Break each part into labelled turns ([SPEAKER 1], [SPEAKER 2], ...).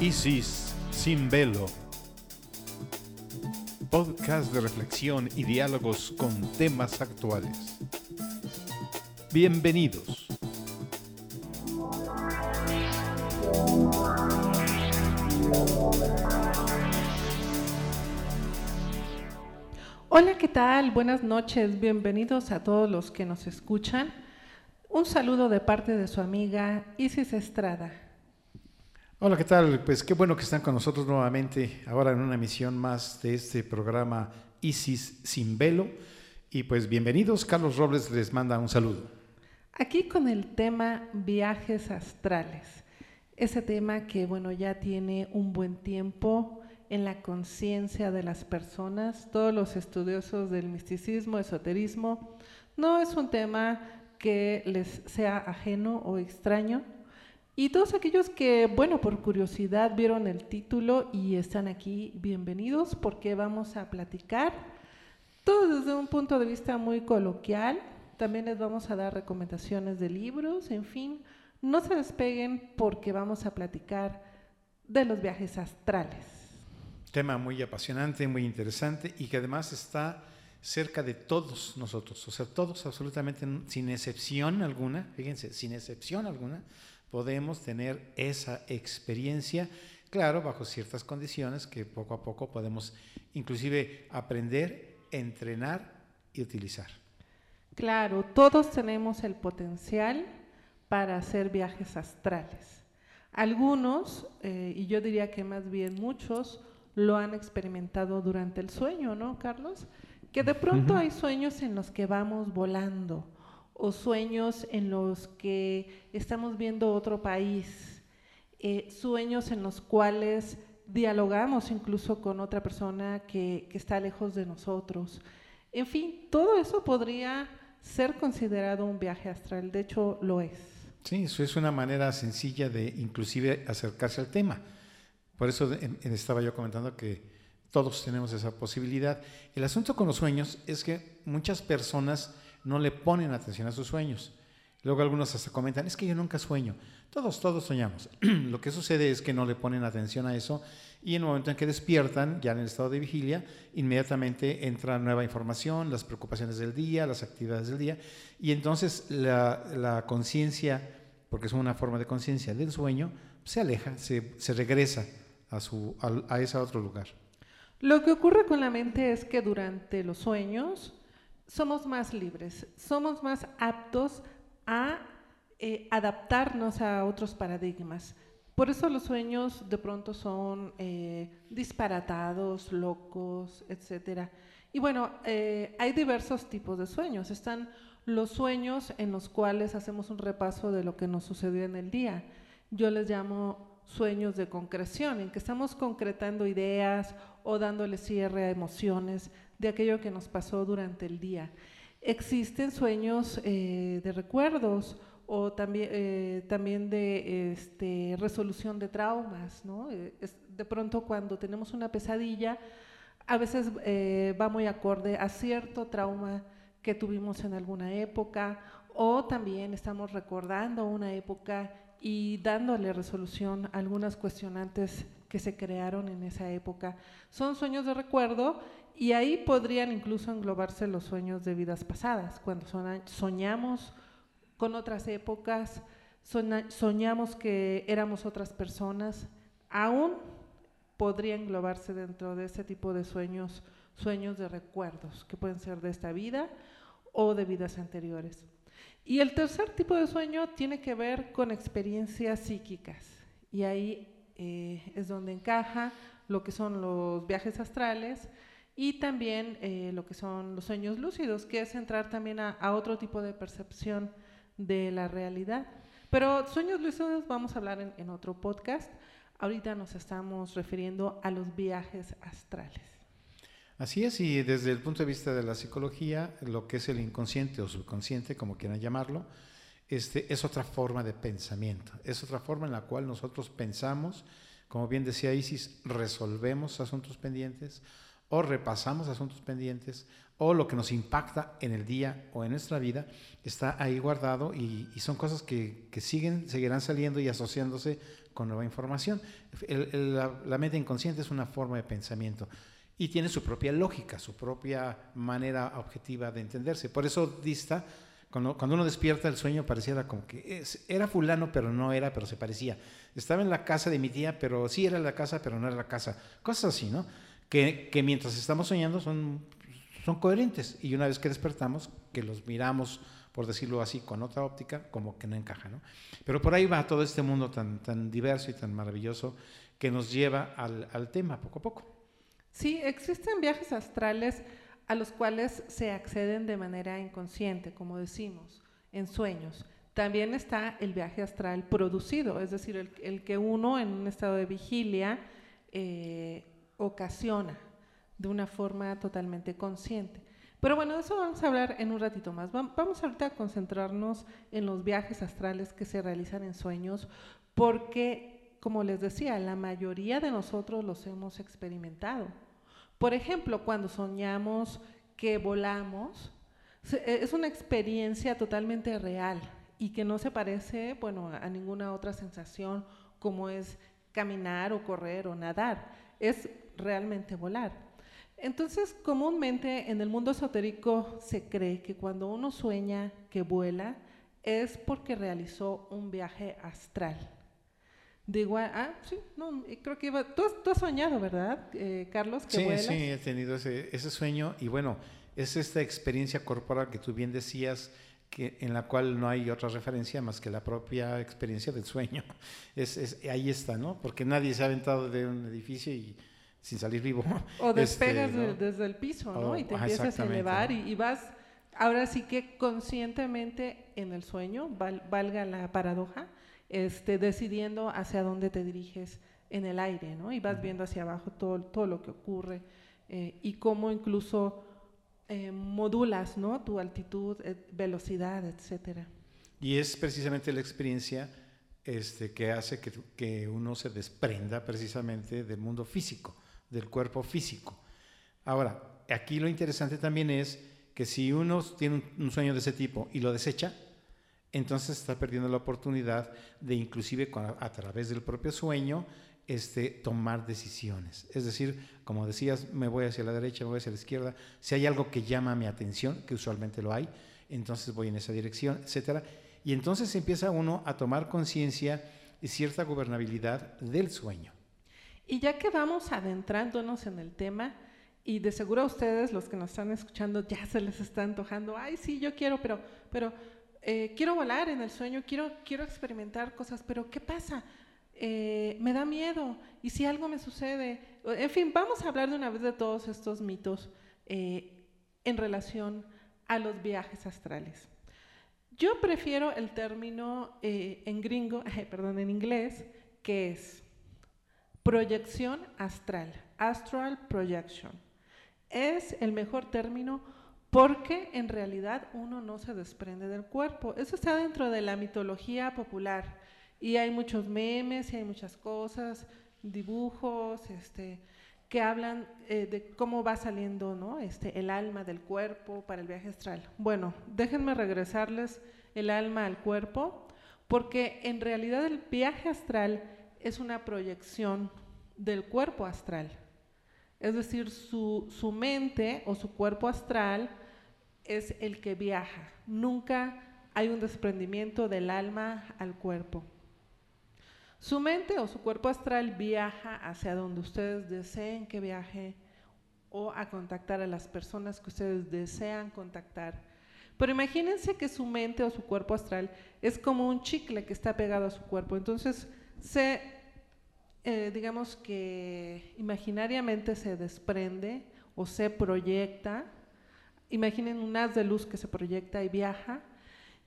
[SPEAKER 1] Isis sin velo. Podcast de reflexión y diálogos con temas actuales. Bienvenidos.
[SPEAKER 2] Hola, ¿qué tal? Buenas noches. Bienvenidos a todos los que nos escuchan. Un saludo de parte de su amiga Isis Estrada.
[SPEAKER 1] Hola, ¿qué tal? Pues qué bueno que están con nosotros nuevamente, ahora en una emisión más de este programa Isis sin velo. Y pues bienvenidos, Carlos Robles les manda un saludo.
[SPEAKER 2] Aquí con el tema viajes astrales. Ese tema que, bueno, ya tiene un buen tiempo en la conciencia de las personas, todos los estudiosos del misticismo, esoterismo. No es un tema que les sea ajeno o extraño, y todos aquellos que, bueno, por curiosidad vieron el título y están aquí, bienvenidos porque vamos a platicar todo desde un punto de vista muy coloquial. También les vamos a dar recomendaciones de libros, en fin, no se despeguen porque vamos a platicar de los viajes astrales.
[SPEAKER 1] Tema muy apasionante, muy interesante y que además está cerca de todos nosotros, o sea, todos absolutamente sin excepción alguna, fíjense, sin excepción alguna, podemos tener esa experiencia, claro, bajo ciertas condiciones que poco a poco podemos inclusive aprender, entrenar y utilizar.
[SPEAKER 2] Claro, todos tenemos el potencial para hacer viajes astrales. Algunos, eh, y yo diría que más bien muchos, lo han experimentado durante el sueño, ¿no, Carlos? Que de pronto hay sueños en los que vamos volando o sueños en los que estamos viendo otro país, eh, sueños en los cuales dialogamos incluso con otra persona que, que está lejos de nosotros. En fin, todo eso podría ser considerado un viaje astral, de hecho lo es.
[SPEAKER 1] Sí, eso es una manera sencilla de inclusive acercarse al tema. Por eso estaba yo comentando que todos tenemos esa posibilidad. El asunto con los sueños es que muchas personas no le ponen atención a sus sueños. Luego algunos hasta comentan, es que yo nunca sueño. Todos, todos soñamos. Lo que sucede es que no le ponen atención a eso y en el momento en que despiertan, ya en el estado de vigilia, inmediatamente entra nueva información, las preocupaciones del día, las actividades del día, y entonces la, conciencia, porque es una forma de conciencia del sueño, se aleja, se, regresa a, su, a, a ese otro lugar.
[SPEAKER 2] Lo que ocurre con la mente es que durante los sueños somos más libres, somos más aptos a eh, adaptarnos a otros paradigmas. Por eso los sueños de pronto son eh, disparatados, locos, etc. Y bueno, eh, hay diversos tipos de sueños. Están los sueños en los cuales hacemos un repaso de lo que nos sucedió en el día. Yo les llamo sueños de concreción, en que estamos concretando ideas o dándole cierre a emociones de aquello que nos pasó durante el día. Existen sueños eh, de recuerdos o también, eh, también de este, resolución de traumas. ¿no? Eh, de pronto cuando tenemos una pesadilla, a veces va muy acorde a cierto trauma que tuvimos en alguna época o también estamos recordando una época y dándole resolución a algunas cuestionantes que se crearon en esa época. Son sueños de recuerdo y ahí podrían incluso englobarse los sueños de vidas pasadas, cuando soñamos con otras épocas, soñamos que éramos otras personas, aún podría englobarse dentro de ese tipo de sueños, sueños de recuerdos, que pueden ser de esta vida o de vidas anteriores. Y el tercer tipo de sueño tiene que ver con experiencias psíquicas, y ahí eh, es donde encaja lo que son los viajes astrales, y también eh, lo que son los sueños lúcidos, que es entrar también a, otro tipo de percepción de la realidad. Pero sueños lúcidos vamos a hablar en, otro podcast. Ahorita nos estamos refiriendo a los viajes astrales.
[SPEAKER 1] Así es, y desde el punto de vista de la psicología, lo que es el inconsciente o subconsciente, como quieran llamarlo, este, es otra forma de pensamiento, es otra forma en la cual nosotros pensamos, como bien decía Isis, resolvemos asuntos pendientes, o repasamos asuntos pendientes, o lo que nos impacta en el día o en nuestra vida, está ahí guardado y, son cosas que, siguen, seguirán saliendo y asociándose con nueva información. la, mente inconsciente es una forma de pensamiento y tiene su propia lógica, su propia manera objetiva de entenderse. Por eso dista, cuando, uno despierta el sueño pareciera como que era fulano, pero no era, pero se parecía. Estaba en la casa de mi tía, pero sí era la casa, pero no era la casa. Cosas así, ¿no? Que, que mientras estamos soñando son son coherentes y una vez que despertamos, que los miramos, por decirlo así, con otra óptica, como que no encaja, ¿no? Pero por ahí va todo este mundo tan, tan diverso y tan maravilloso que nos lleva al, al tema poco a poco.
[SPEAKER 2] Sí, existen viajes astrales a los cuales se acceden de manera inconsciente, como decimos, en sueños. También está el viaje astral producido, es decir, el, que uno en un estado de vigilia eh, ocasiona de una forma totalmente consciente. Pero bueno, de eso vamos a hablar en un ratito más. Vamos ahorita a concentrarnos en los viajes astrales que se realizan en sueños, porque, como les decía, la mayoría de nosotros los hemos experimentado. Por ejemplo, cuando soñamos que volamos, e, es una experiencia totalmente real y que no se parece, bueno, a ninguna otra sensación como es caminar o correr o nadar. Es realmente volar. Entonces, comúnmente en el mundo esotérico se cree que cuando uno sueña que vuela es porque realizó un viaje astral. Digo, ah, sí, no, creo que iba, tú, has, soñado, ¿verdad, eh, Carlos?
[SPEAKER 1] Que sí, sí, he tenido ese, ese sueño y bueno, es esta experiencia corporal que tú bien decías, que, en la cual no hay otra referencia más que la propia experiencia del sueño. Es, es, ahí está, ¿no? Porque nadie se ha aventado de un edificio y sin salir vivo.
[SPEAKER 2] O despegas este, desde el piso, ¿no? y te empiezas a elevar y, vas, ahora sí que conscientemente en el sueño, valga la paradoja, este, decidiendo hacia dónde te diriges en el aire, ¿no? Y vas viendo hacia abajo todo, todo lo que ocurre eh, y cómo incluso eh, modulas, ¿no? Tu altitud, eh, velocidad, etcétera.
[SPEAKER 1] Y es precisamente la experiencia este, que hace que, que uno se desprenda precisamente del mundo físico del cuerpo físico. Ahora, aquí lo interesante también es que si uno tiene un sueño de ese tipo y lo desecha, entonces está perdiendo la oportunidad de inclusive a través del propio sueño este, tomar decisiones. Es decir, como decías, me voy hacia la derecha, me voy hacia la izquierda. Si hay algo que llama mi atención, que usualmente lo hay, entonces voy en esa dirección, etc. Y entonces empieza uno a tomar conciencia y cierta gobernabilidad del sueño.
[SPEAKER 2] Y ya que vamos adentrándonos en el tema, y de seguro a ustedes, los que nos están escuchando, ya se les está antojando, ay, sí, yo quiero, pero, pero eh, quiero volar en el sueño, quiero, quiero experimentar cosas, pero ¿qué pasa? Eh, me da miedo, y si algo me sucede, en fin, vamos a hablar de una vez de todos estos mitos eh, en relación a los viajes astrales. Yo prefiero el término en gringo, perdón, en inglés, que es Proyección astral, astral projection. Es el mejor término porque en realidad uno no se desprende del cuerpo. Eso está dentro de la mitología popular y hay muchos memes y hay muchas cosas, dibujos, este, que hablan eh, de cómo va saliendo ¿no? este, el alma del cuerpo para el viaje astral. Bueno, déjenme regresarles el alma al cuerpo, porque en realidad el viaje astral es una proyección del cuerpo astral. Es decir, su, su, mente o su cuerpo astral es el que viaja. Nunca hay un desprendimiento del alma al cuerpo. Su mente o su cuerpo astral viaja hacia donde ustedes deseen que viaje o a contactar a las personas que ustedes desean contactar. Pero imagínense que su mente o su cuerpo astral es como un chicle que está pegado a su cuerpo. Entonces se eh, digamos que imaginariamente se desprende o se proyecta. Imaginen un haz de luz que se proyecta y viaja.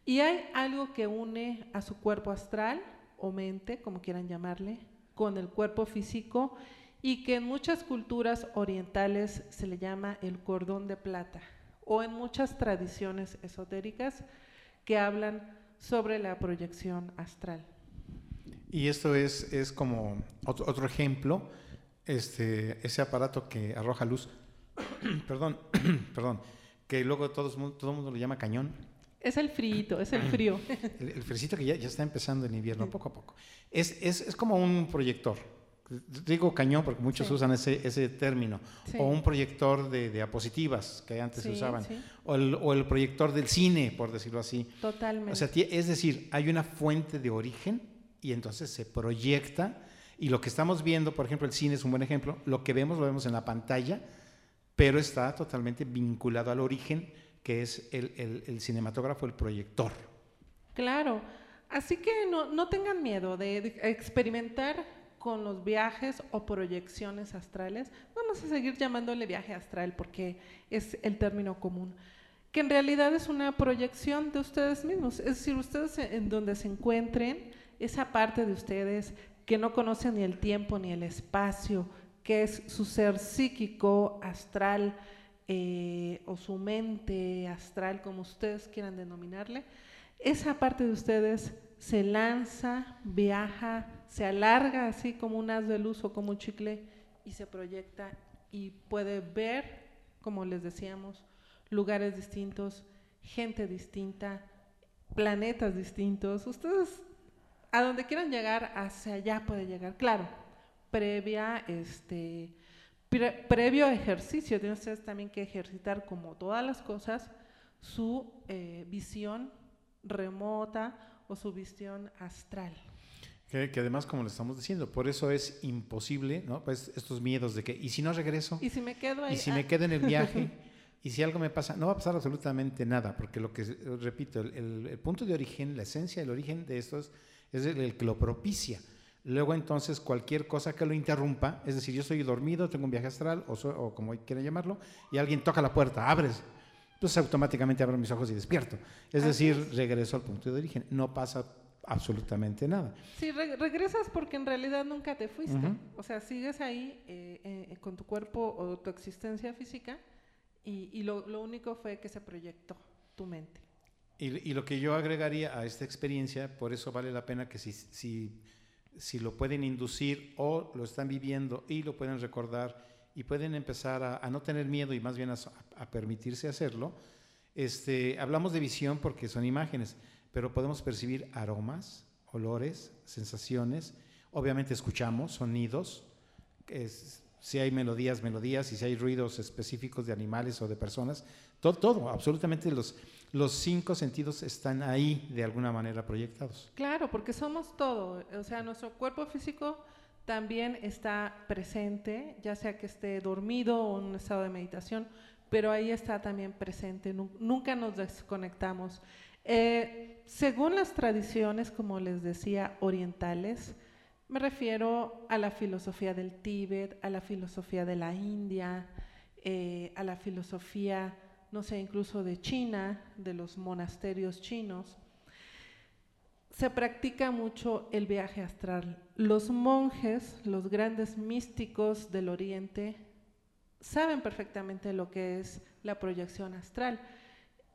[SPEAKER 2] Y hay algo que une a su cuerpo astral o mente, como quieran llamarle, con el cuerpo físico y que en muchas culturas orientales se le llama el cordón de plata o en muchas tradiciones esotéricas que hablan sobre la proyección astral.
[SPEAKER 1] Y esto es, es como otro, ejemplo, este, ese aparato que arroja luz perdón, perdón, que luego todo el mundo lo llama cañón.
[SPEAKER 2] Es el frío, es el frío.
[SPEAKER 1] El, el fresito que ya, ya, está empezando el invierno, poco a poco. Es, es, es como un proyector. Digo cañón porque muchos sí. usan ese, ese término. Sí. O un proyector de diapositivas que antes sí, se usaban. O el, o, el, proyector del cine, por decirlo así.
[SPEAKER 2] Totalmente.
[SPEAKER 1] O sea, es decir, hay una fuente de origen y entonces se proyecta. Y lo que estamos viendo, por ejemplo, el cine es un buen ejemplo. Lo que vemos lo vemos en la pantalla, pero está totalmente vinculado al origen que es el, el, cinematógrafo, el proyector.
[SPEAKER 2] Claro. Así que no, no tengan miedo de experimentar con los viajes o proyecciones astrales. Vamos a seguir llamándole viaje astral porque es el término común. Que en realidad es una proyección de ustedes mismos. Es decir, ustedes en donde se encuentren, esa parte de ustedes que no conocen ni el tiempo ni el espacio, que es su ser psíquico, astral, eh, o su mente astral, como ustedes quieran denominarle, esa parte de ustedes se lanza, viaja, se alarga así como un haz de luz o como un chicle y se proyecta y puede ver, como les decíamos, lugares distintos, gente distinta, planetas distintos. Ustedes a donde quieran llegar, hacia allá puede llegar. Claro, previa, este, pre previo ejercicio, tienen ustedes también que ejercitar, como todas las cosas, su eh, visión remota o su visión astral.
[SPEAKER 1] Que, que, además, como le estamos diciendo, por eso es imposible, ¿no? Pues estos miedos de que, ¿y si no regreso?
[SPEAKER 2] ¿Y si me quedo ahí?
[SPEAKER 1] ¿Y si ah. me quedo en el viaje? ¿Y si algo me pasa? No va a pasar absolutamente nada, porque lo que, repito, el, el, el punto de origen, la esencia, el origen de estos es el, el, que lo propicia. Luego entonces cualquier cosa que lo interrumpa, es decir, yo estoy dormido, tengo un viaje astral, o, so, o como quieran llamarlo, y alguien toca la puerta, abres, entonces automáticamente abro mis ojos y despierto. Es Así decir, es. regreso al punto de origen. No pasa absolutamente nada.
[SPEAKER 2] Sí, re regresas porque en realidad nunca te fuiste. Uh -huh. O sea, sigues ahí eh, eh, con tu cuerpo o tu existencia física y, y lo, lo, único fue que se proyectó tu mente.
[SPEAKER 1] Y, y, lo que yo agregaría a esta experiencia, por eso vale la pena que si, si, si lo pueden inducir o lo están viviendo y lo pueden recordar y pueden empezar a, a no tener miedo y más bien a, a permitirse hacerlo, este, hablamos de visión porque son imágenes pero podemos percibir aromas, olores, sensaciones, obviamente escuchamos sonidos, es, si hay melodías, melodías, y si hay ruidos específicos de animales o de personas, todo, todo absolutamente los, los cinco sentidos están ahí de alguna manera proyectados.
[SPEAKER 2] Claro, porque somos todo, o sea, nuestro cuerpo físico también está presente, ya sea que esté dormido o en un estado de meditación, pero ahí está también presente, nunca nos desconectamos. Eh, según las tradiciones, como les decía, orientales, me refiero a la filosofía del Tíbet, a la filosofía de la India, eh, a la filosofía, no sé, incluso de China, de los monasterios chinos. Se practica mucho el viaje astral. Los monjes, los grandes místicos del Oriente, saben perfectamente lo que es la proyección astral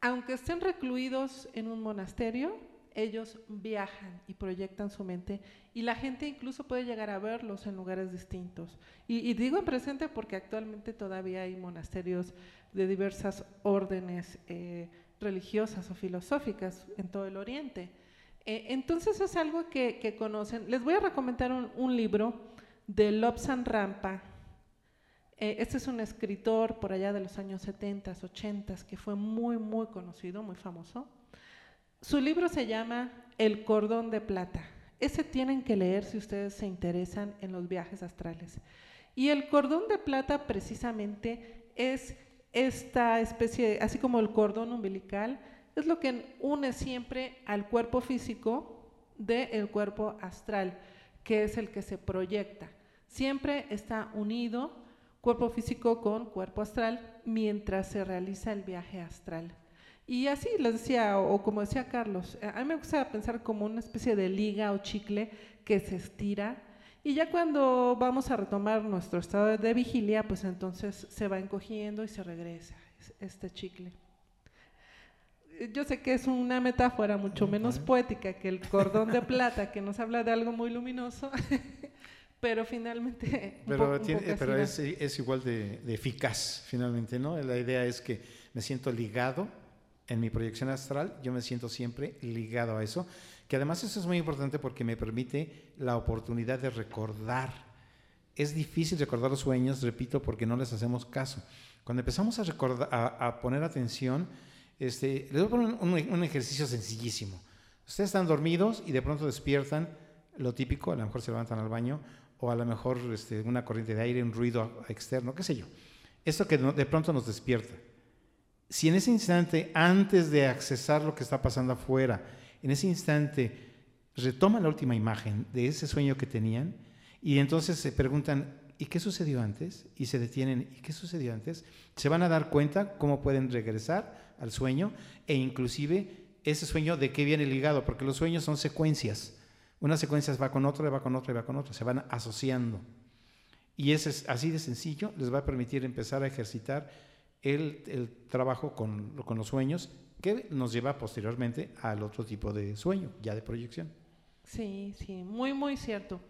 [SPEAKER 2] aunque estén recluidos en un monasterio, ellos viajan y proyectan su mente y la gente incluso puede llegar a verlos en lugares distintos. Y, digo en presente porque actualmente todavía hay monasterios de diversas órdenes eh, religiosas o filosóficas en todo el Oriente. Eh, entonces es algo que, conocen. Les voy a recomendar un, un libro de Lobsang Rampa, eh, este es un escritor por allá de los años 70, 80, que fue muy, muy conocido, muy famoso. Su libro se llama El cordón de plata. Ese tienen que leer si ustedes se interesan en los viajes astrales. Y el cordón de plata precisamente es esta especie, así como el cordón umbilical, es lo que une siempre al cuerpo físico del cuerpo astral, que es el que se proyecta. Siempre está unido cuerpo físico con cuerpo astral mientras se realiza el viaje astral. Y así les decía, o, como decía Carlos, a mí me gusta pensar como una especie de liga o chicle que se estira y ya cuando vamos a retomar nuestro estado de vigilia, pues entonces se va encogiendo y se regresa este chicle. Yo sé que es una metáfora mucho menos poética que el cordón de plata, que nos habla de algo muy luminoso, pero finalmente...
[SPEAKER 1] Pero, pero es, es, igual de, de, eficaz, finalmente, ¿no? La idea es que me siento ligado en mi proyección astral, yo me siento siempre ligado a eso, que además eso es muy importante porque me permite la oportunidad de recordar. Es difícil recordar los sueños, repito, porque no les hacemos caso. Cuando empezamos a, recordar, a, poner atención, este, les voy a poner un, ejercicio sencillísimo. Ustedes están dormidos y de pronto despiertan, lo típico, a lo mejor se levantan al baño, o a lo mejor este, una corriente de aire, un ruido externo, qué sé yo. Esto que de pronto nos despierta. Si en ese instante, antes de accesar lo que está pasando afuera, en ese instante retoman la última imagen de ese sueño que tenían y entonces se preguntan, ¿y qué sucedió antes? Y se detienen, ¿y qué sucedió antes? Se van a dar cuenta cómo pueden regresar al sueño e inclusive ese sueño de qué viene ligado, porque los sueños son secuencias. Una secuencia va con otra, va con otra, va con otra, se van asociando. Y ese es así de sencillo, les va a permitir empezar a ejercitar el, trabajo con, con, los sueños, que nos lleva posteriormente al otro tipo de sueño, ya de proyección.
[SPEAKER 2] Sí, sí, muy, muy cierto.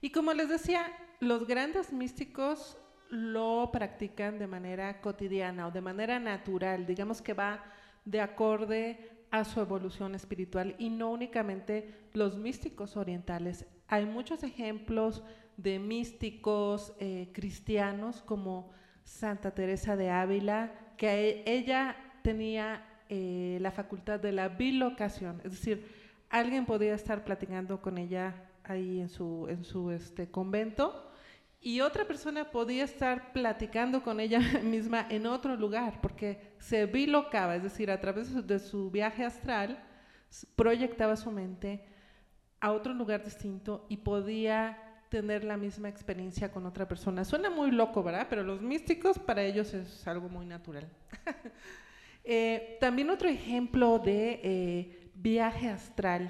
[SPEAKER 2] Y como les decía, los grandes místicos lo practican de manera cotidiana o de manera natural, digamos que va de acorde a su evolución espiritual y no únicamente los místicos orientales. Hay muchos ejemplos de místicos eh, cristianos como Santa Teresa de Ávila, que ella tenía eh, la facultad de la bilocación, es decir, alguien podía estar platicando con ella ahí en su, en su este, convento y otra persona podía estar platicando con ella misma en otro lugar, porque se bilocaba, es decir, a través de su viaje astral, proyectaba su mente a otro lugar distinto y podía tener la misma experiencia con otra persona. Suena muy loco, ¿verdad? Pero los místicos para ellos es algo muy natural. Eh, también otro ejemplo de eh, viaje astral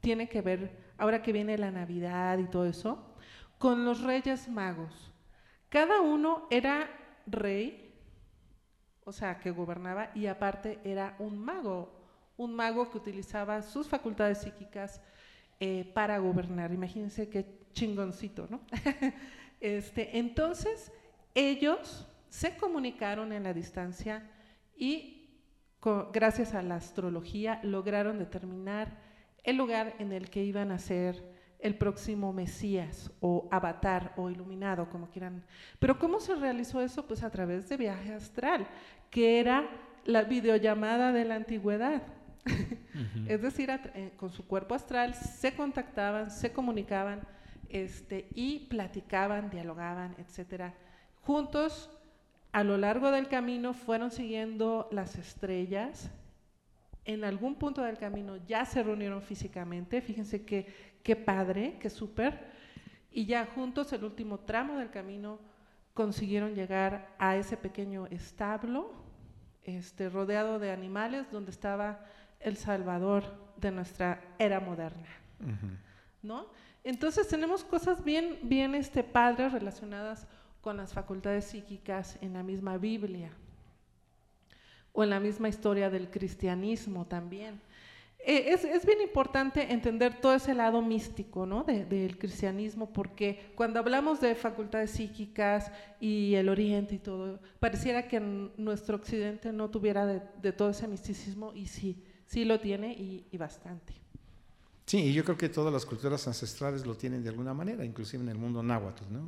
[SPEAKER 2] tiene que ver, ahora que viene la Navidad y todo eso, con los reyes magos. Cada uno era rey, o sea, que gobernaba, y aparte era un mago, un mago que utilizaba sus facultades psíquicas eh, para gobernar. Imagínense qué chingoncito, ¿no? este, entonces, ellos se comunicaron en la distancia y gracias a la astrología lograron determinar el lugar en el que iban a ser el próximo Mesías o avatar o iluminado, como quieran. Pero ¿cómo se realizó eso? Pues a través de viaje astral, que era la videollamada de la antigüedad. es decir, eh, con su cuerpo astral se contactaban, se comunicaban este, y platicaban, dialogaban, etcétera. Juntos, a lo largo del camino, fueron siguiendo las estrellas. En algún punto del camino ya se reunieron físicamente. Fíjense que qué padre, qué súper. Y ya juntos, el último tramo del camino, consiguieron llegar a ese pequeño establo, este, rodeado de animales, donde estaba el Salvador de nuestra era moderna. ¿No? Entonces tenemos cosas bien, bien este, padres relacionadas con las facultades psíquicas en la misma Biblia o en la misma historia del cristianismo también. Eh, es, es, bien importante entender todo ese lado místico ¿no? del cristianismo, porque cuando hablamos de facultades psíquicas y el oriente y todo, pareciera que nuestro occidente no tuviera de, todo ese misticismo y sí, sí lo tiene y, bastante.
[SPEAKER 1] Sí, y yo creo que todas las culturas ancestrales lo tienen de alguna manera, inclusive en el mundo náhuatl, ¿no?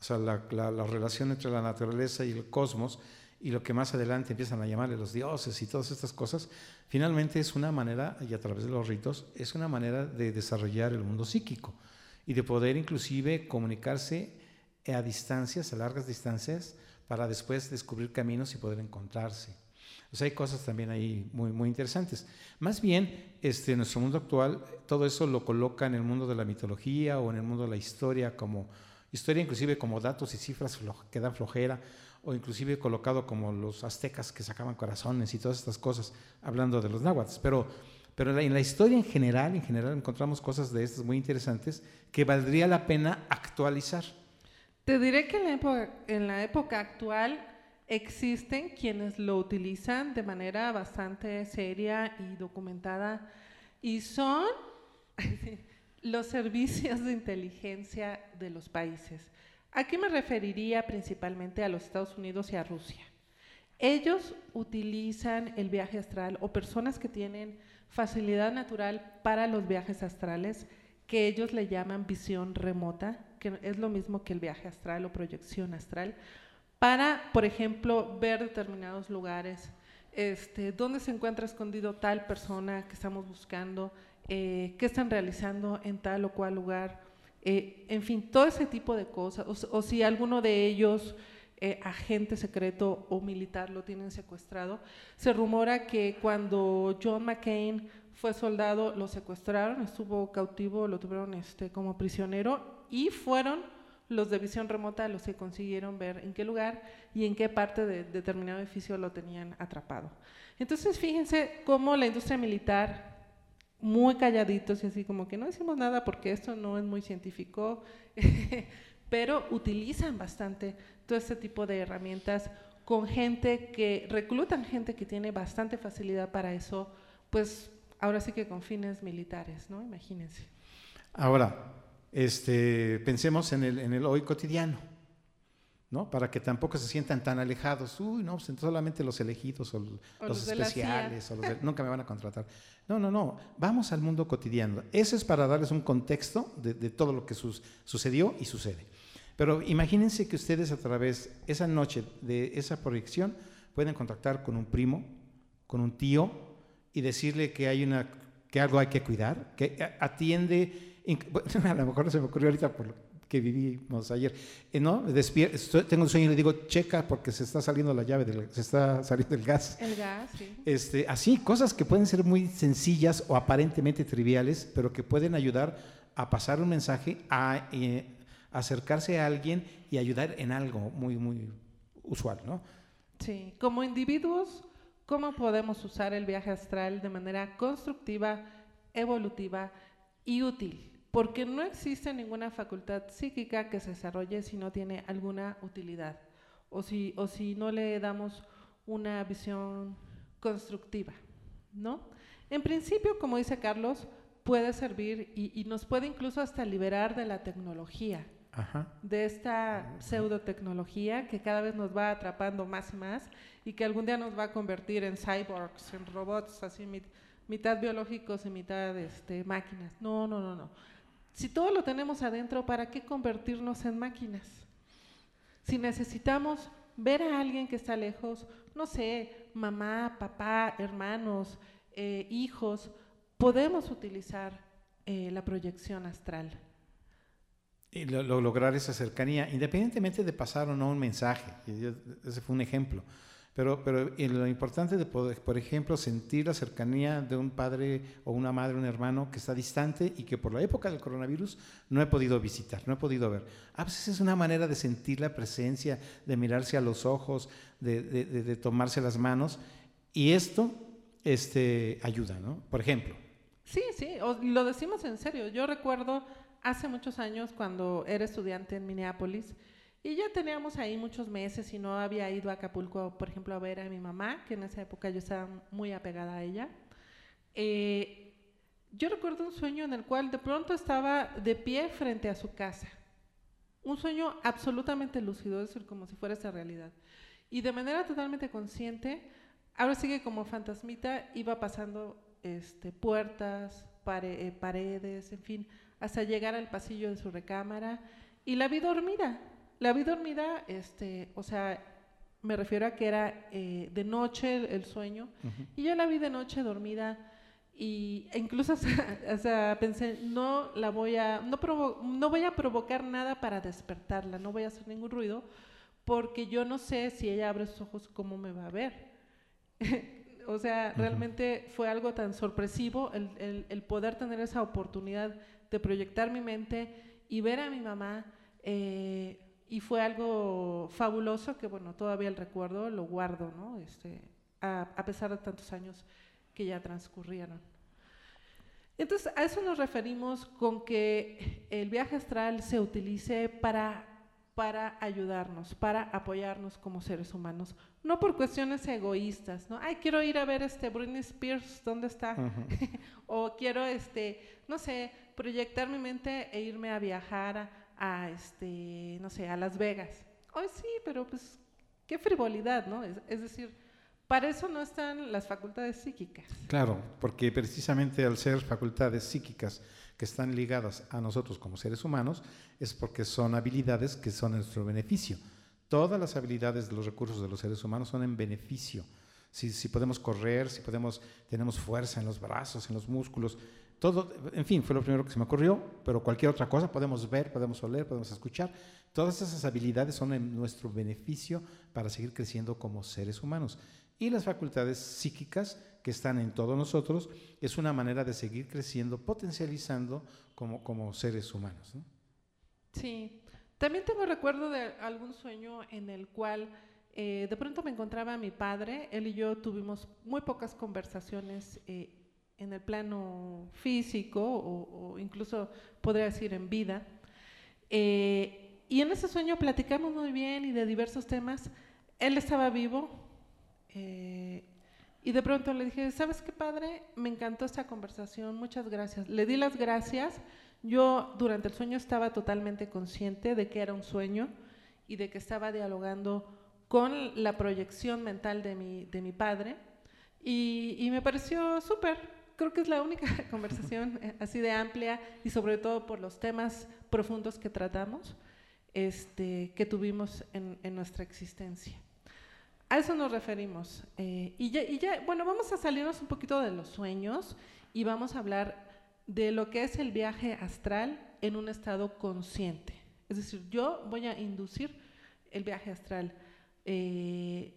[SPEAKER 1] O sea, la, la, la relación entre la naturaleza y el cosmos y lo que más adelante empiezan a llamarle los dioses y todas estas cosas, finalmente es una manera, y a través de los ritos, es una manera de desarrollar el mundo psíquico y de poder inclusive comunicarse a distancias, a largas distancias, para después descubrir caminos y poder encontrarse. O sea, hay cosas también ahí muy, muy interesantes. Más bien, este, en nuestro mundo actual, todo eso lo coloca en el mundo de la mitología o en el mundo de la historia, como historia inclusive como datos y cifras que dan flojera, o inclusive colocado como los aztecas que sacaban corazones y todas estas cosas, hablando de los náhuatl. Pero, pero en la historia en general, en general encontramos cosas de estas muy interesantes que valdría la pena actualizar.
[SPEAKER 2] Te diré que en la época, en la época actual existen quienes lo utilizan de manera bastante seria y documentada y son los servicios de inteligencia de los países. Aquí me referiría principalmente a los Estados Unidos y a Rusia. Ellos utilizan el viaje astral o personas que tienen facilidad natural para los viajes astrales, que ellos le llaman visión remota, que es lo mismo que el viaje astral o proyección astral, para, por ejemplo, ver determinados lugares, este, dónde se encuentra escondido tal persona que estamos buscando, eh, qué están realizando en tal o cual lugar, eh, en fin, todo ese tipo de cosas, o si alguno de ellos eh, agente secreto o militar lo tienen secuestrado. Se rumora que cuando John McCain fue soldado, lo secuestraron, estuvo cautivo, lo tuvieron este, como prisionero y fueron los de visión remota los que consiguieron ver en qué lugar y en qué parte de determinado edificio lo tenían atrapado. Entonces, fíjense cómo la industria militar, muy calladitos y así como que no decimos nada porque esto no es muy científico, pero utilizan bastante todo este tipo de herramientas con gente que reclutan gente que tiene bastante facilidad para eso, pues ahora sí que con fines militares, ¿no? Imagínense.
[SPEAKER 1] Ahora, este, pensemos en el, en el hoy cotidiano, ¿no? Para que tampoco se sientan tan alejados. Uy, no, pues solamente los elegidos o, los, especiales, o los nunca me van a contratar. No, no, no. Vamos al mundo cotidiano. Ese es para darles un contexto de, de todo lo que sucedió y sucede. Pero imagínense que ustedes a través, esa noche de esa proyección, pueden contactar con un primo, con un tío y decirle que hay una que algo hay que cuidar, que atiende, a lo mejor se me ocurrió ahorita por lo que vivimos ayer, eh, ¿no? tengo un sueño y le digo, checa porque se está saliendo la llave, del, se está saliendo el gas.
[SPEAKER 2] El gas, sí.
[SPEAKER 1] Este, así, cosas que pueden ser muy sencillas o aparentemente triviales, pero que pueden ayudar a pasar un mensaje a, eh, acercarse a alguien y ayudar en algo muy, muy usual, ¿no?
[SPEAKER 2] Sí, como individuos, ¿cómo podemos usar el viaje astral de manera constructiva, evolutiva y útil? Porque no existe ninguna facultad psíquica que se desarrolle si no tiene alguna utilidad o si, o si no le damos una visión constructiva, ¿no? En principio, como dice Carlos, puede servir y, y nos puede incluso hasta liberar de la tecnología de esta pseudotecnología que cada vez nos va atrapando más y más y que algún día nos va a convertir en cyborgs, en robots, así mitad biológicos y mitad este, máquinas. No, no, no, no. Si todo lo tenemos adentro, ¿para qué convertirnos en máquinas? Si necesitamos ver a alguien que está lejos, no sé, mamá, papá, hermanos, eh, hijos, podemos utilizar eh, la proyección astral
[SPEAKER 1] y lograr esa cercanía, independientemente de pasar o no un mensaje. Ese fue un ejemplo. Pero, pero lo importante de poder, por ejemplo, sentir la cercanía de un padre o una madre, un hermano que está distante y que por la época del coronavirus no he podido visitar, no he podido ver. A veces es una manera de sentir la presencia, de mirarse a los ojos, de, de, de tomarse las manos. Y esto este, ayuda, ¿no? Por ejemplo.
[SPEAKER 2] Sí, sí, lo decimos en serio. Yo recuerdo hace muchos años cuando era estudiante en Minneapolis y ya teníamos ahí muchos meses y no había ido a Acapulco, por ejemplo, a ver a mi mamá, que en esa época yo estaba muy apegada a ella. Eh, yo recuerdo un sueño en el cual de pronto estaba de pie frente a su casa. Un sueño absolutamente lúcido, es decir, como si fuera esa realidad. Y de manera totalmente consciente, ahora sigue como fantasmita, iba pasando este, puertas, eh, paredes, en fin, hasta llegar al pasillo de su recámara y la vi dormida. La vi dormida, este, o sea, me refiero a que era eh, de noche el, sueño, y yo la vi de noche dormida y e incluso o sea, pensé, no la voy a, no, no voy a provocar nada para despertarla, no voy a hacer ningún ruido, porque yo no sé si ella abre sus ojos cómo me va a ver. o sea, realmente fue algo tan sorpresivo el, el, el, poder tener esa oportunidad de proyectar mi mente y ver a mi mamá. Eh, y fue algo fabuloso que, bueno, todavía el recuerdo lo guardo, ¿no? Este, a, a pesar de tantos años que ya transcurrieron. Entonces, a eso nos referimos con que el viaje astral se utilice para para ayudarnos, para apoyarnos como seres humanos, no por cuestiones egoístas, ¿no? Ay, quiero ir a ver este Britney Spears, ¿dónde está? o quiero, este, no sé, proyectar mi mente e irme a viajar a, este, no sé, a Las Vegas. Ay, sí, pero pues, qué frivolidad, ¿no? es decir, para eso no están las facultades psíquicas.
[SPEAKER 1] Claro, porque precisamente al ser facultades psíquicas que están ligadas a nosotros como seres humanos, es porque son habilidades que son en nuestro beneficio. Todas las habilidades de los recursos de los seres humanos son en beneficio. Si, si podemos correr, si podemos, tenemos fuerza en los brazos, en los músculos, todo, en fin, fue lo primero que se me ocurrió, pero cualquier otra cosa podemos ver, podemos oler, podemos escuchar. Todas esas habilidades son en nuestro beneficio para seguir creciendo como seres humanos y las facultades psíquicas que están en todos nosotros es una manera de seguir creciendo, potencializando como, como seres humanos.
[SPEAKER 2] Sí, también tengo recuerdo de algún sueño en el cual eh, de pronto me encontraba mi padre, él y yo tuvimos muy pocas conversaciones eh, en el plano físico o, incluso podría decir en vida. Eh, y en ese sueño platicamos muy bien y de diversos temas. Él estaba vivo, eh, y de pronto le dije, ¿sabes qué padre? Me encantó esta conversación, muchas gracias. Le di las gracias. Yo durante el sueño estaba totalmente consciente de que era un sueño y de que estaba dialogando con la proyección mental de mi, de mi padre. Y, y me pareció súper. Creo que es la única conversación eh, así de amplia y sobre todo por los temas profundos que tratamos, este, que tuvimos en, nuestra existencia. A eso nos referimos. Eh, y, ya, bueno, vamos a salirnos un poquito de los sueños y vamos a hablar de lo que es el viaje astral en un estado consciente. Es decir, yo voy a inducir el viaje astral. Eh,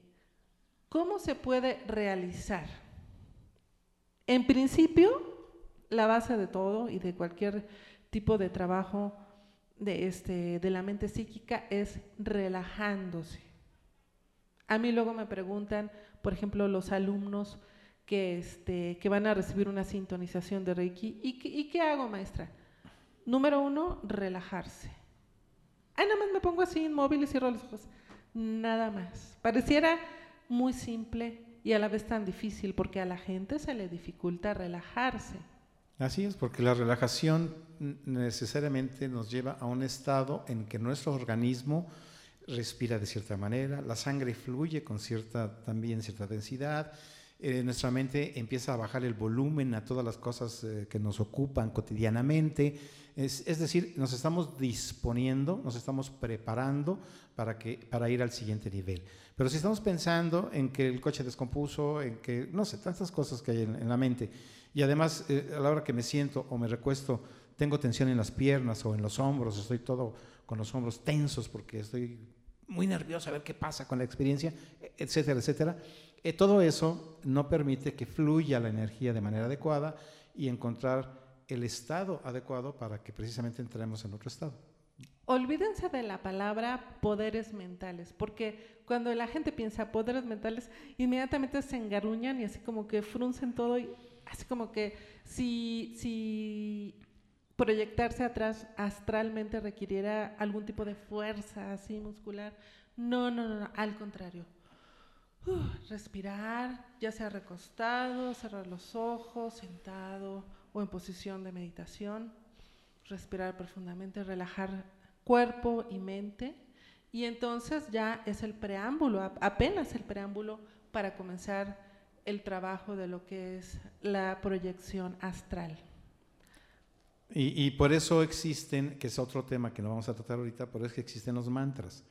[SPEAKER 2] ¿Cómo se puede realizar? En principio, la base de todo y de cualquier tipo de trabajo de, este, de la mente psíquica es relajándose. A mí luego me preguntan, por ejemplo, los alumnos que, este, que van a recibir una sintonización de Reiki, ¿y, qué hago, maestra? Número uno, relajarse. Ay, nada más me pongo así inmóvil y cierro los ojos. Nada más. Pareciera muy simple y a la vez tan difícil porque a la gente se le dificulta relajarse.
[SPEAKER 1] Así es, porque la relajación necesariamente nos lleva a un estado en que nuestro organismo respira de cierta manera, la sangre fluye con cierta, también cierta densidad, eh, nuestra mente empieza a bajar el volumen a todas las cosas eh, que nos ocupan cotidianamente, es, decir, nos estamos disponiendo, nos estamos preparando para, que, para ir al siguiente nivel. Pero si estamos pensando en que el coche descompuso, en que, no sé, tantas cosas que hay en, la mente, y además eh, a la hora que me siento o me recuesto, tengo tensión en las piernas o en los hombros, estoy todo con los hombros tensos porque estoy muy nervioso a ver qué pasa con la experiencia, etcétera, etcétera. Eh, todo eso no permite que fluya la energía de manera adecuada y encontrar el estado adecuado para que precisamente entremos en otro estado.
[SPEAKER 2] Olvídense de la palabra poderes mentales, porque cuando la gente piensa poderes mentales, inmediatamente se engaruñan y así como que fruncen todo y así como que si, si proyectarse atrás astralmente requiriera algún tipo de fuerza así muscular. No, no, no, al contrario. respirar, ya sea recostado, cerrar los ojos, sentado o en posición de meditación. Respirar profundamente, relajar cuerpo y mente. Y entonces ya es el preámbulo, apenas el preámbulo para comenzar el trabajo de lo que es la proyección astral.
[SPEAKER 1] Y, por eso existen, que es otro tema que no vamos a tratar ahorita, por eso es que existen los mantras.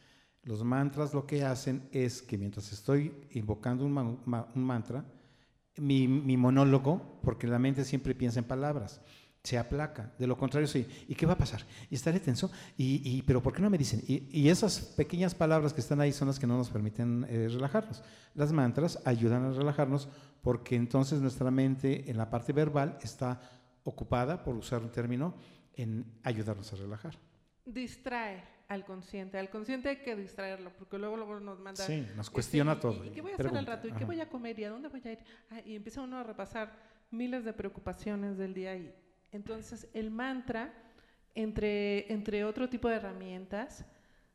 [SPEAKER 1] Los mantras lo que hacen es que mientras estoy invocando un, mantra, mi, monólogo, porque la mente siempre piensa en palabras, se aplaca. De lo contrario, sí. ¿Y qué va a pasar? ¿Y estaré tenso? ¿Y, pero por qué no me dicen? Y, esas pequeñas palabras que están ahí son las que no nos permiten eh, relajarnos. Las mantras ayudan a relajarnos porque entonces nuestra mente en la parte verbal está ocupada, por usar un término, en ayudarnos a relajar.
[SPEAKER 2] Distrae al consciente. Al consciente hay que distraerlo, porque luego, luego nos manda...
[SPEAKER 1] Sí, nos este, cuestiona todo.
[SPEAKER 2] ¿Y, qué voy a hacer al rato? ¿Y qué voy a comer? ¿Y a dónde voy a ir? Ah, y empieza uno a repasar miles de preocupaciones del día. Y entonces el mantra, entre, entre otro tipo de herramientas,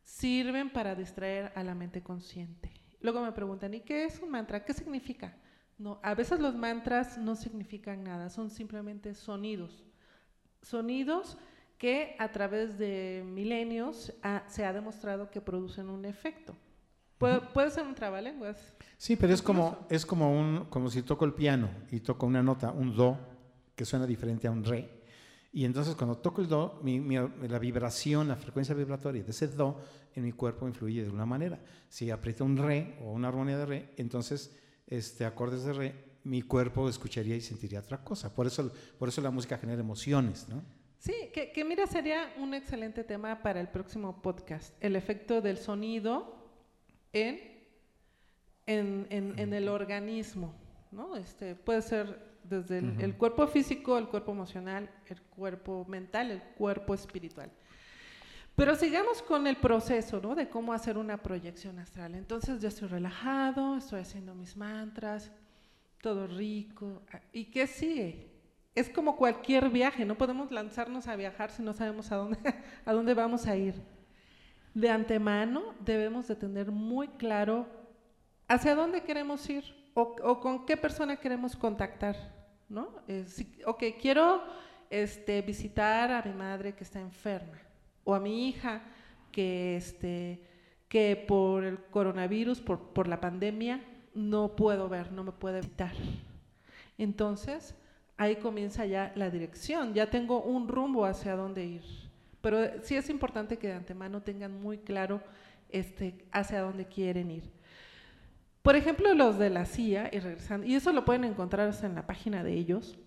[SPEAKER 2] sirven para distraer a la mente consciente. Luego me preguntan, ¿y qué es un mantra? ¿Qué significa? No, a veces los mantras no significan nada, son simplemente sonidos. Sonidos que a través de milenios se ha demostrado que producen un efecto. Puede, ser un trabalenguas.
[SPEAKER 1] Sí, pero es como, es como, un, como si toco el piano y toco una nota, un do, que suena diferente a un re. Y entonces cuando toco el do, la vibración, la frecuencia vibratoria de ese do en mi cuerpo influye de una manera. Si aprieto un re o una armonía de re, entonces este, acordes de re, mi cuerpo escucharía y sentiría otra cosa. Por eso, por eso la música genera emociones, ¿no?
[SPEAKER 2] Sí, que, que mira, sería un excelente tema para el próximo podcast, el efecto del sonido en, en, en, el organismo, ¿no? Este, puede ser desde el, cuerpo físico, el cuerpo emocional, el cuerpo mental, el cuerpo espiritual. Pero sigamos con el proceso, ¿no? De cómo hacer una proyección astral. Entonces ya estoy relajado, estoy haciendo mis mantras, todo rico. ¿Y qué sigue? Es como cualquier viaje, no podemos lanzarnos a viajar si no sabemos a dónde, a dónde vamos a ir. De antemano debemos de tener muy claro hacia dónde queremos ir o, con qué persona queremos contactar, ¿no? Eh, ok, quiero este, visitar a mi madre que está enferma o a mi hija que, este, que por el coronavirus, por, por la pandemia, no puedo ver, no me puede visitar. Entonces, ahí comienza ya la dirección, ya tengo un rumbo hacia dónde ir. Pero sí es importante que de antemano tengan muy claro este, hacia dónde quieren ir. Por ejemplo, los de la CIA, y regresando, y eso lo pueden encontrar en la página de ellos,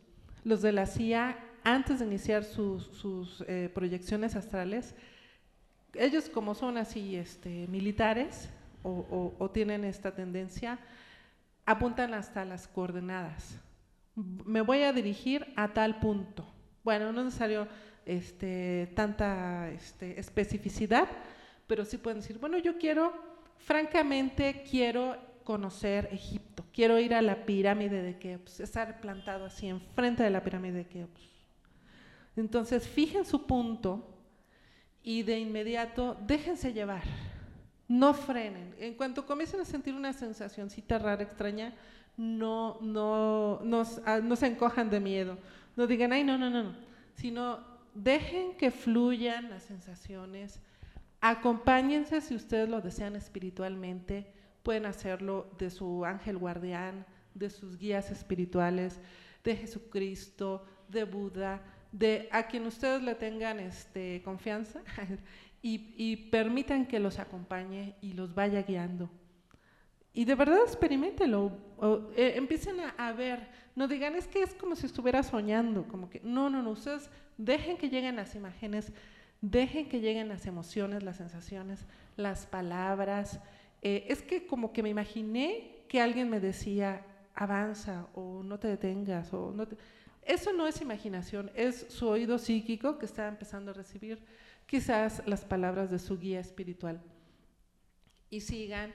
[SPEAKER 2] los de la CIA antes de iniciar sus, eh, proyecciones astrales, ellos como son así este, militares o, tienen esta tendencia, apuntan hasta las coordenadas. Me voy a dirigir a tal punto. Bueno, no es necesario este, tanta este, especificidad, pero sí pueden decir, bueno, yo quiero, francamente, quiero conocer Egipto, quiero ir a la pirámide de Keops, estar plantado así enfrente de la pirámide de Keops. Entonces, fijen su punto y de inmediato déjense llevar. No frenen. En cuanto comiencen a sentir una sensacióncita rara, extraña, no, no, no, ah, no se encojan de miedo. No digan, ay, no, no, no, no. Sino dejen que fluyan las sensaciones. Acompáñense si ustedes lo desean espiritualmente. Pueden hacerlo de su ángel guardián, de sus guías espirituales, de Jesucristo, de Buda, de a quien ustedes le tengan este, confianza y, permitan que los acompañe y los vaya guiando. Y de verdad experimentenlo, eh, empiecen a, ver, no digan es que es como si estuviera soñando, como que no, no, no, ustedes dejen que lleguen las imágenes, dejen que lleguen las emociones, las sensaciones, las palabras. Eh, es que como que me imaginé que alguien me decía, avanza o no te detengas o no te eso no es imaginación, es su oído psíquico que está empezando a recibir quizás las palabras de su guía espiritual. Y sigan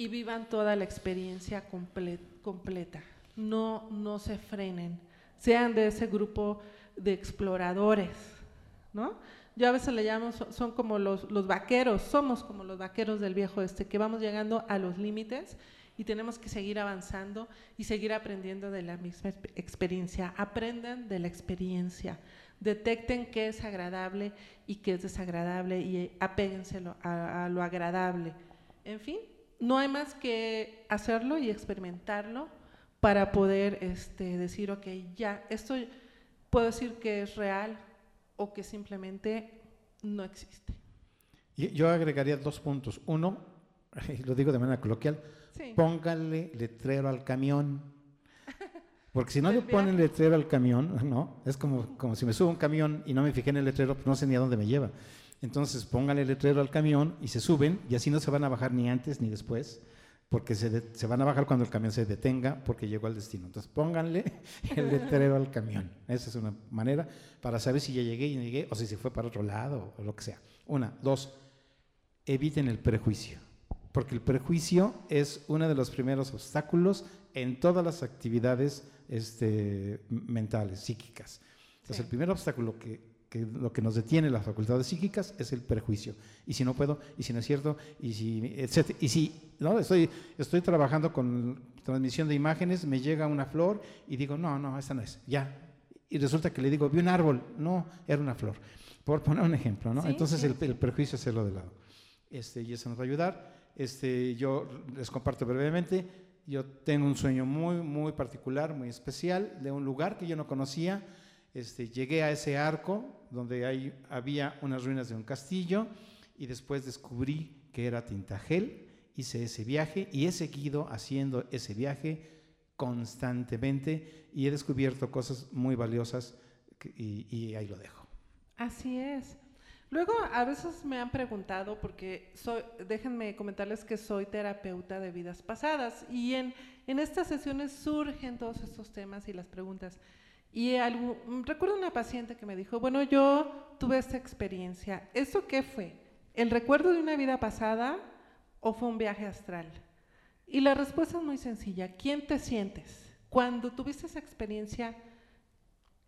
[SPEAKER 2] y vivan toda la experiencia completa. No, no se frenen. Sean de ese grupo de exploradores, ¿no? Yo a veces le llamo, son, como los, los vaqueros, somos como los vaqueros del viejo este, que vamos llegando a los límites y tenemos que seguir avanzando y seguir aprendiendo de la misma experiencia. Aprendan de la experiencia, detecten qué es agradable y qué es desagradable y apéguense a, lo agradable. En fin, no hay más que hacerlo y experimentarlo para poder este, decir, ok, ya, esto puedo decir que es real o que simplemente no existe.
[SPEAKER 1] Yo agregaría dos puntos. Uno, lo digo de manera coloquial, póngale letrero al camión. Porque si no le ponen letrero al camión, ¿no? Es como, como si me subo un camión y no me fijé en el letrero, pues no sé ni a dónde me lleva. Entonces póngale letrero al camión y se suben y así no se van a bajar ni antes ni después, porque se, se van a bajar cuando el camión se detenga porque llegó al destino. Entonces pónganle el letrero al camión. Esa es una manera para saber si ya llegué y no llegué o si se fue para otro lado o lo que sea. Una. Dos, eviten el prejuicio porque el prejuicio es uno de los primeros obstáculos en todas las actividades este, mentales, psíquicas. Entonces, el primer obstáculo que que lo que nos detiene las facultades psíquicas es el prejuicio. Y si no puedo, y si no es cierto, y si, etcétera. Y si no estoy, estoy trabajando con transmisión de imágenes, me llega una flor y digo, no, no, esta no es, ya. Y resulta que le digo, vi un árbol, no, era una flor. Por poner un ejemplo, ¿no? Entonces El, el, prejuicio es hacerlo de lado. Este, y eso nos va a ayudar. Este, yo les comparto brevemente, yo tengo un sueño muy, muy particular, muy especial, de un lugar que yo no conocía, este, llegué a ese arco donde hay, había unas ruinas de un castillo y después descubrí que era Tintagel, hice ese viaje y he seguido haciendo ese viaje constantemente y he descubierto cosas muy valiosas y, ahí lo dejo.
[SPEAKER 2] Así es. Luego, a veces me han preguntado, porque soy, déjenme comentarles que soy terapeuta de vidas pasadas, y en, en estas sesiones surgen todos estos temas y las preguntas. Y algo, recuerdo una paciente que me dijo, bueno, yo tuve esta experiencia. ¿Eso qué fue? ¿El recuerdo de una vida pasada o fue un viaje astral? Y la respuesta es muy sencilla. ¿Quién te sientes? Cuando tuviste esa experiencia,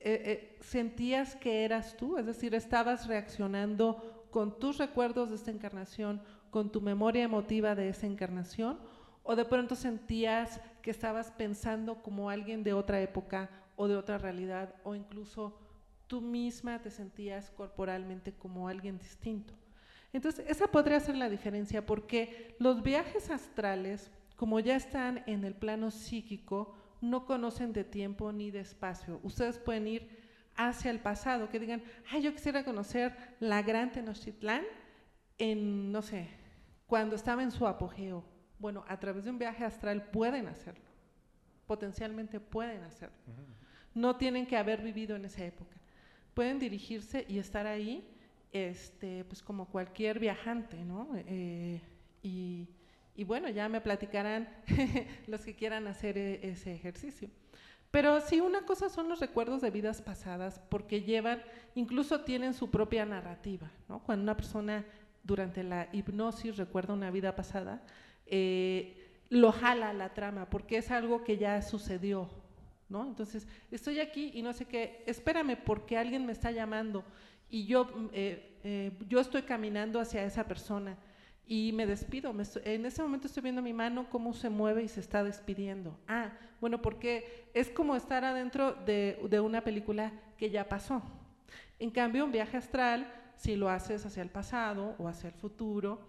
[SPEAKER 2] eh, eh, ¿sentías que eras tú? Es decir, ¿estabas reaccionando con tus recuerdos de esta encarnación, con tu memoria emotiva de esa encarnación? ¿O de pronto sentías que estabas pensando como alguien de otra época o de otra realidad o incluso tú misma te sentías corporalmente como alguien distinto. Entonces, esa podría ser la diferencia porque los viajes astrales, como ya están en el plano psíquico, no conocen de tiempo ni de espacio. Ustedes pueden ir hacia el pasado, que digan, ay, yo quisiera conocer la gran Tenochtitlán en, no sé, cuando estaba en su apogeo. Bueno, a través de un viaje astral pueden hacerlo, potencialmente pueden hacerlo no tienen que haber vivido en esa época. Pueden dirigirse y estar ahí, este, pues como cualquier viajante, ¿no? Eh, y, bueno, ya me platicarán los que quieran hacer e, ese ejercicio. Pero sí, una cosa son los recuerdos de vidas pasadas, porque llevan, incluso tienen su propia narrativa. Cuando una persona durante la hipnosis recuerda una vida pasada, eh, lo jala la trama, porque es algo que ya sucedió, entonces, estoy aquí y no sé qué, espérame porque alguien me está llamando y yo, mm, eh, eh, yo estoy caminando hacia esa persona y me despido. en ese momento estoy viendo mi mano cómo se mueve y se está despidiendo. Ah, bueno, porque es como estar adentro de, una película que ya pasó. En cambio, un viaje astral, si lo haces hacia el pasado o hacia el futuro,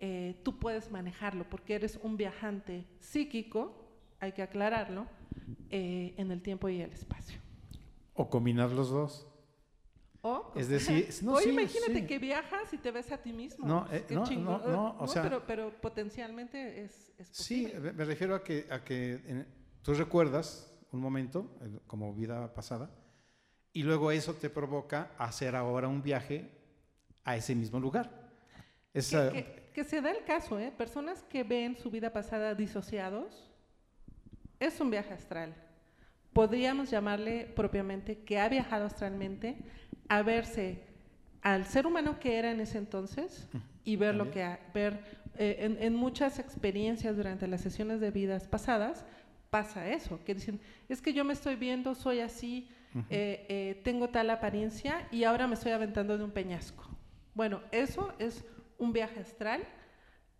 [SPEAKER 2] eh, tú puedes manejarlo porque eres un viajante psíquico, hay que aclararlo, eh, en el tiempo y el espacio.
[SPEAKER 1] O combinar los dos.
[SPEAKER 2] O,
[SPEAKER 1] es decir,
[SPEAKER 2] no, imagínate que viajas y te ves a ti mismo.
[SPEAKER 1] No, eh, no, no, o sea,
[SPEAKER 2] pero, pero, potencialmente es, es
[SPEAKER 1] posible. Sí, me refiero a que, a que tú recuerdas un momento, como vida pasada, y luego eso te provoca hacer ahora un viaje a ese mismo lugar.
[SPEAKER 2] que, que, se da el caso, ¿eh? Personas que ven su vida pasada disociados, es un viaje astral. Podríamos llamarle propiamente que ha viajado astralmente a verse al ser humano que era en ese entonces y ver lo que ver eh, en, muchas experiencias durante las sesiones de vidas pasadas pasa eso, que dicen, es que yo me estoy viendo, soy así, eh, eh, tengo tal apariencia y ahora me estoy aventando de un peñasco. Bueno, eso es un viaje astral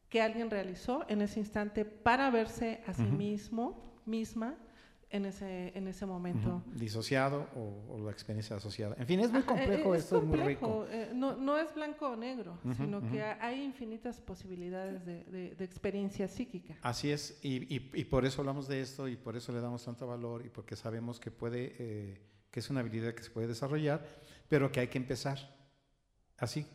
[SPEAKER 2] que alguien realizó en ese instante para verse a sí mismo misma en ese, en ese momento.
[SPEAKER 1] Disociado o, la experiencia asociada. En fin, es muy complejo, esto es muy rico.
[SPEAKER 2] Eh, no, no, es blanco o negro, sino que hay infinitas posibilidades de, de, experiencia psíquica.
[SPEAKER 1] Así es, y, y, por eso hablamos de esto y por eso le damos tanto valor y porque sabemos que puede, eh, que es una habilidad que se puede desarrollar, pero que hay que empezar. Así,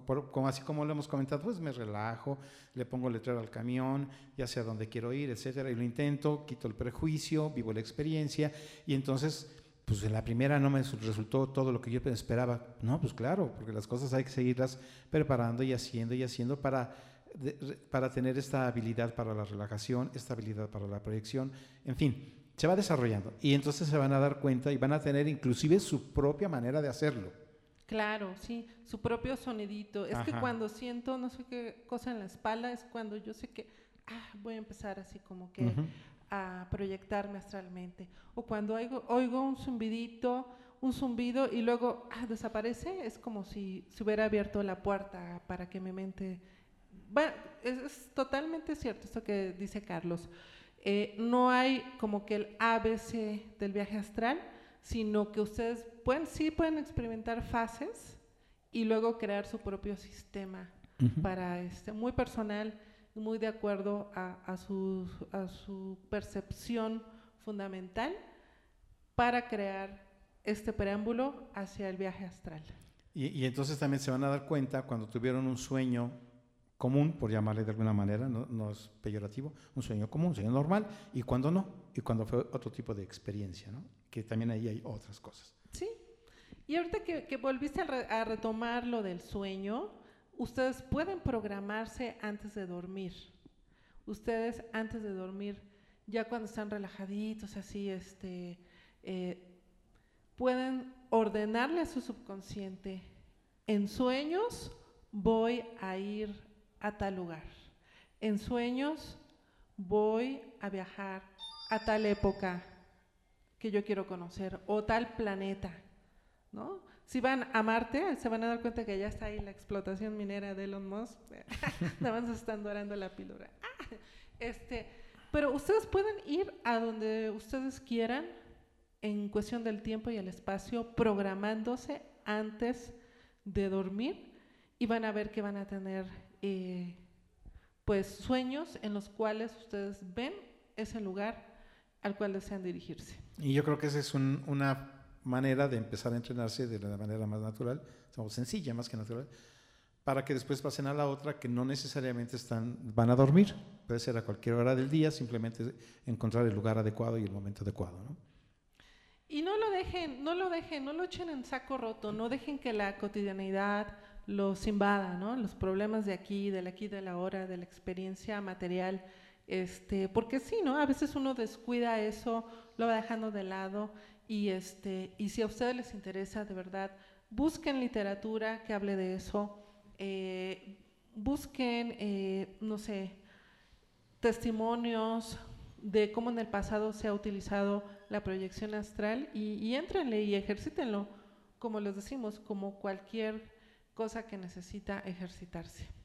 [SPEAKER 1] como, así como lo hemos comentado, pues me relajo, le pongo letrero al camión, ya sé a dónde quiero ir, etcétera, y lo intento, quito el prejuicio, vivo la experiencia, y entonces, pues en la primera no me resultó todo lo que yo esperaba. No, pues claro, porque las cosas hay que seguirlas preparando y haciendo y haciendo para, para tener esta habilidad para la relajación, esta habilidad para la proyección, en fin, se va desarrollando. Y entonces se van a dar cuenta y van a tener inclusive su propia manera de hacerlo.
[SPEAKER 2] Claro, sí, su propio sonidito. Es que cuando siento no sé qué cosa en la espalda es cuando yo sé que ah, voy a empezar así como que a proyectarme astralmente. O cuando oigo, oigo un zumbidito un zumbido y luego ah, desaparece, es como si se hubiera abierto la puerta para que mi mente... Bueno, es, totalmente cierto esto que dice Carlos. Eh, no hay como que el ABC del viaje astral, sino que ustedes pueden, sí pueden experimentar fases y luego crear su propio sistema para este, muy personal muy de acuerdo a, a, su, a su percepción fundamental para crear este preámbulo hacia el viaje astral.
[SPEAKER 1] Y, y, entonces también se van a dar cuenta cuando tuvieron un sueño común, por llamarle de alguna manera, no, no, es peyorativo, un sueño común, un sueño normal, y cuando no, y cuando fue otro tipo de experiencia, ¿no? Que también ahí hay otras cosas.
[SPEAKER 2] Sí, y ahorita que, volviste a, re, retomar lo del sueño, ustedes pueden programarse antes de dormir. Ustedes antes de dormir, ya cuando están relajaditos, así, este, eh, pueden ordenarle a su subconsciente, en sueños voy a ir a tal lugar, en sueños voy a viajar a tal época que yo quiero conocer o tal planeta, ¿no? Si van a Marte, se van a dar cuenta que ya está ahí la explotación minera de Elon Musk, nada más están dorando la píldora. este, pero ustedes pueden ir a donde ustedes quieran, en cuestión del tiempo y el espacio, programándose antes de dormir y van a ver que van a tener eh, pues sueños en los cuales ustedes ven ese lugar al cual desean dirigirse.
[SPEAKER 1] Y yo creo que esa es un, una manera de empezar a entrenarse de la manera más natural, sencilla más que natural, para que después pasen a la otra que no necesariamente están, van a dormir, puede ser a cualquier hora del día, simplemente encontrar el lugar adecuado y el momento adecuado. ¿no?
[SPEAKER 2] Y no lo dejen, no lo dejen, no lo echen en saco roto, no dejen que la cotidianidad los invada, ¿no? Los problemas de aquí, del aquí, de la hora, de la experiencia material, este, porque sí, ¿no? A veces uno descuida eso, lo va dejando de lado y este, y si a ustedes les interesa de verdad, busquen literatura que hable de eso, eh, busquen, eh, no sé, testimonios, de cómo en el pasado se ha utilizado la proyección astral y, y entrenle y ejercítenlo, como les decimos, como cualquier cosa que necesita ejercitarse.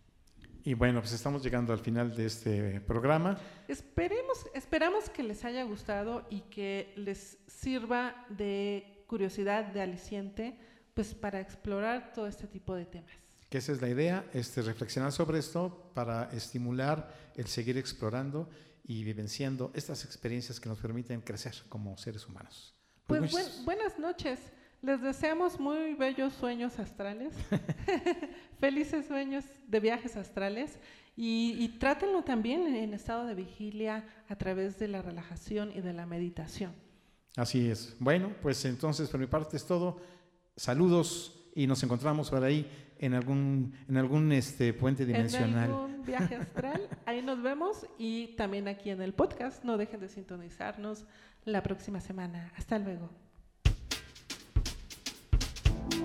[SPEAKER 1] Y bueno, pues estamos llegando al final de este programa.
[SPEAKER 2] Esperemos, esperamos que les haya gustado y que les sirva de curiosidad, de aliciente, pues para explorar todo este tipo de temas.
[SPEAKER 1] Que esa es la idea, este, reflexionar sobre esto para estimular el seguir explorando y vivenciando estas experiencias que nos permiten crecer como seres humanos.
[SPEAKER 2] Pues, pues buen, buenas noches. Les deseamos muy bellos sueños astrales, felices sueños de viajes astrales y, y trátenlo también en estado de vigilia a través de la relajación y de la meditación.
[SPEAKER 1] Así es. Bueno, pues entonces por mi parte es todo. Saludos y nos encontramos por ahí en algún, en algún este, puente dimensional.
[SPEAKER 2] En algún viaje astral, ahí nos vemos y también aquí en el podcast. No dejen de sintonizarnos la próxima semana. Hasta luego.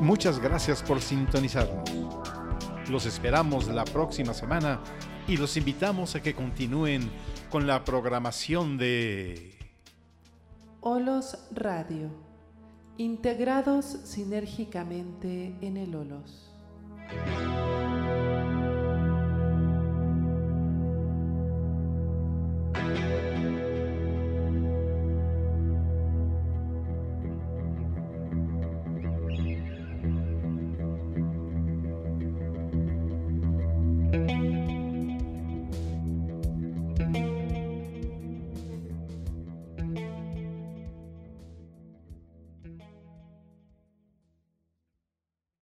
[SPEAKER 1] Muchas gracias por sintonizarnos. Los esperamos la próxima semana y los invitamos a que continúen con la programación de
[SPEAKER 2] Olos Radio, integrados sinérgicamente en el Olos.